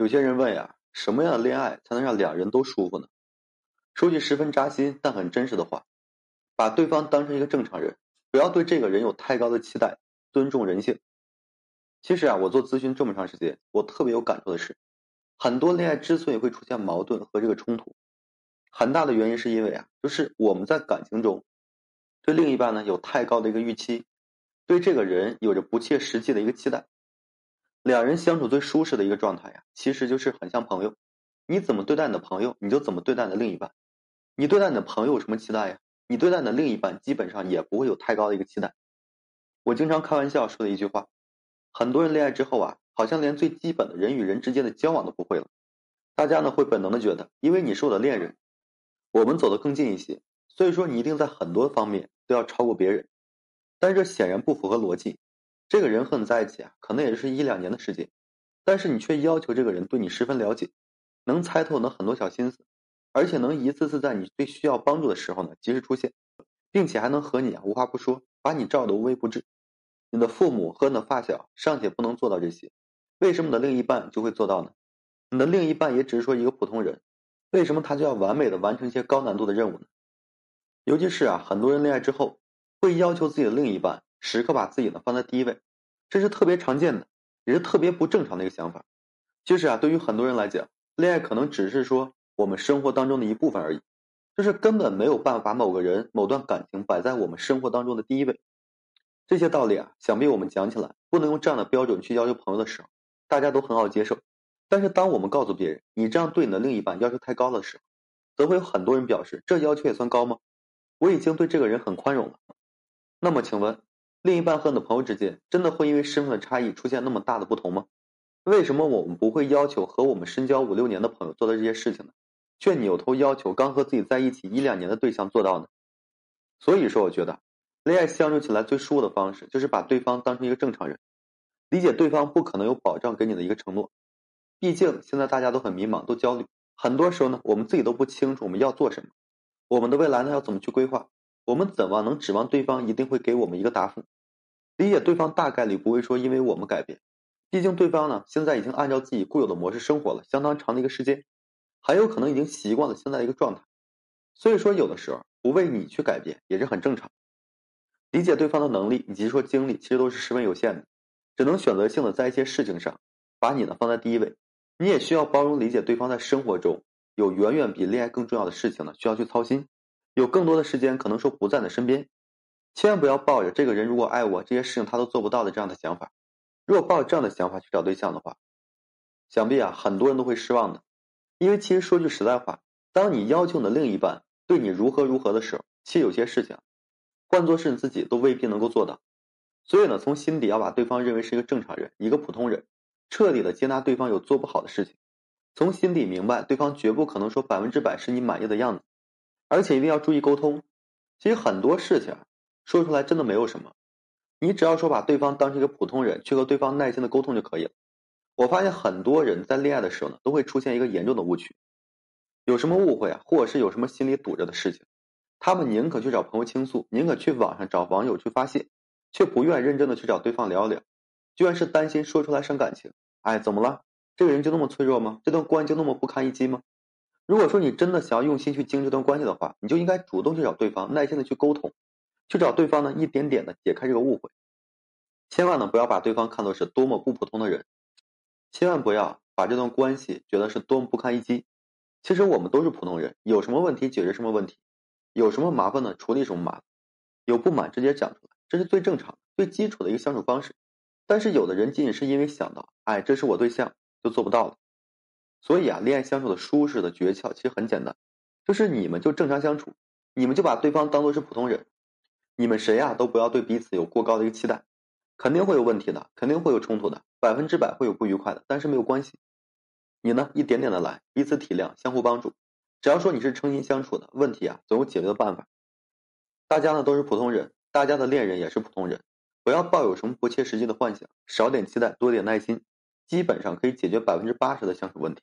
有些人问呀，什么样的恋爱才能让两人都舒服呢？说句十分扎心但很真实的话，把对方当成一个正常人，不要对这个人有太高的期待，尊重人性。其实啊，我做咨询这么长时间，我特别有感触的是，很多恋爱之所以会出现矛盾和这个冲突，很大的原因是因为啊，就是我们在感情中对另一半呢有太高的一个预期，对这个人有着不切实际的一个期待。两人相处最舒适的一个状态呀，其实就是很像朋友。你怎么对待你的朋友，你就怎么对待你的另一半。你对待你的朋友有什么期待呀？你对待你的另一半基本上也不会有太高的一个期待。我经常开玩笑说的一句话：很多人恋爱之后啊，好像连最基本的人与人之间的交往都不会了。大家呢会本能的觉得，因为你是我的恋人，我们走得更近一些，所以说你一定在很多方面都要超过别人。但这显然不符合逻辑。这个人和你在一起啊，可能也就是一两年的时间，但是你却要求这个人对你十分了解，能猜透你的很多小心思，而且能一次次在你最需要帮助的时候呢及时出现，并且还能和你啊无话不说，把你照得无微不至。你的父母和你的发小尚且不能做到这些，为什么你的另一半就会做到呢？你的另一半也只是说一个普通人，为什么他就要完美的完成一些高难度的任务呢？尤其是啊，很多人恋爱之后会要求自己的另一半。时刻把自己呢放在第一位，这是特别常见的，也是特别不正常的一个想法。其实啊，对于很多人来讲，恋爱可能只是说我们生活当中的一部分而已，就是根本没有办法把某个人、某段感情摆在我们生活当中的第一位。这些道理啊，想必我们讲起来不能用这样的标准去要求朋友的时候，大家都很好接受。但是当我们告诉别人你这样对你的另一半要求太高的时候，则会有很多人表示这要求也算高吗？我已经对这个人很宽容了。那么请问？另一半和你的朋友之间，真的会因为身份的差异出现那么大的不同吗？为什么我们不会要求和我们深交五六年的朋友做的这些事情呢？却扭头要求刚和自己在一起一两年的对象做到呢？所以说，我觉得恋爱相处起来最舒服的方式，就是把对方当成一个正常人，理解对方不可能有保障给你的一个承诺。毕竟现在大家都很迷茫，都焦虑，很多时候呢，我们自己都不清楚我们要做什么，我们的未来呢要怎么去规划。我们怎么能指望对方一定会给我们一个答复？理解对方大概率不会说因为我们改变，毕竟对方呢现在已经按照自己固有的模式生活了相当长的一个时间，很有可能已经习惯了现在一个状态。所以说有的时候不为你去改变也是很正常。理解对方的能力以及说精力其实都是十分有限的，只能选择性的在一些事情上把你呢放在第一位。你也需要包容理解对方在生活中有远远比恋爱更重要的事情呢需要去操心。有更多的时间，可能说不在你身边，千万不要抱着这个人如果爱我，这些事情他都做不到的这样的想法。如果抱着这样的想法去找对象的话，想必啊很多人都会失望的。因为其实说句实在话，当你要求你的另一半对你如何如何的时候，其实有些事情，换做是你自己都未必能够做到。所以呢，从心底要把对方认为是一个正常人，一个普通人，彻底的接纳对方有做不好的事情，从心底明白对方绝不可能说百分之百是你满意的样子。而且一定要注意沟通。其实很多事情说出来真的没有什么，你只要说把对方当成一个普通人，去和对方耐心的沟通就可以了。我发现很多人在恋爱的时候呢，都会出现一个严重的误区，有什么误会啊，或者是有什么心里堵着的事情，他们宁可去找朋友倾诉，宁可去网上找网友去发泄，却不愿认真的去找对方聊聊，居然是担心说出来伤感情。哎，怎么了？这个人就那么脆弱吗？这段关系就那么不堪一击吗？如果说你真的想要用心去经营这段关系的话，你就应该主动去找对方，耐心的去沟通，去找对方呢，一点点的解开这个误会。千万呢不要把对方看作是多么不普通的人，千万不要把这段关系觉得是多么不堪一击。其实我们都是普通人，有什么问题解决什么问题，有什么麻烦呢处理什么麻烦，有不满直接讲出来，这是最正常、最基础的一个相处方式。但是有的人仅仅是因为想到，哎，这是我对象，就做不到了。所以啊，恋爱相处的舒适的诀窍其实很简单，就是你们就正常相处，你们就把对方当做是普通人，你们谁呀都不要对彼此有过高的一个期待，肯定会有问题的，肯定会有冲突的，百分之百会有不愉快的，但是没有关系，你呢一点点的来，彼此体谅，相互帮助，只要说你是诚心相处的，问题啊总有解决的办法。大家呢都是普通人，大家的恋人也是普通人，不要抱有什么不切实际的幻想，少点期待，多点耐心。基本上可以解决百分之八十的相处问题。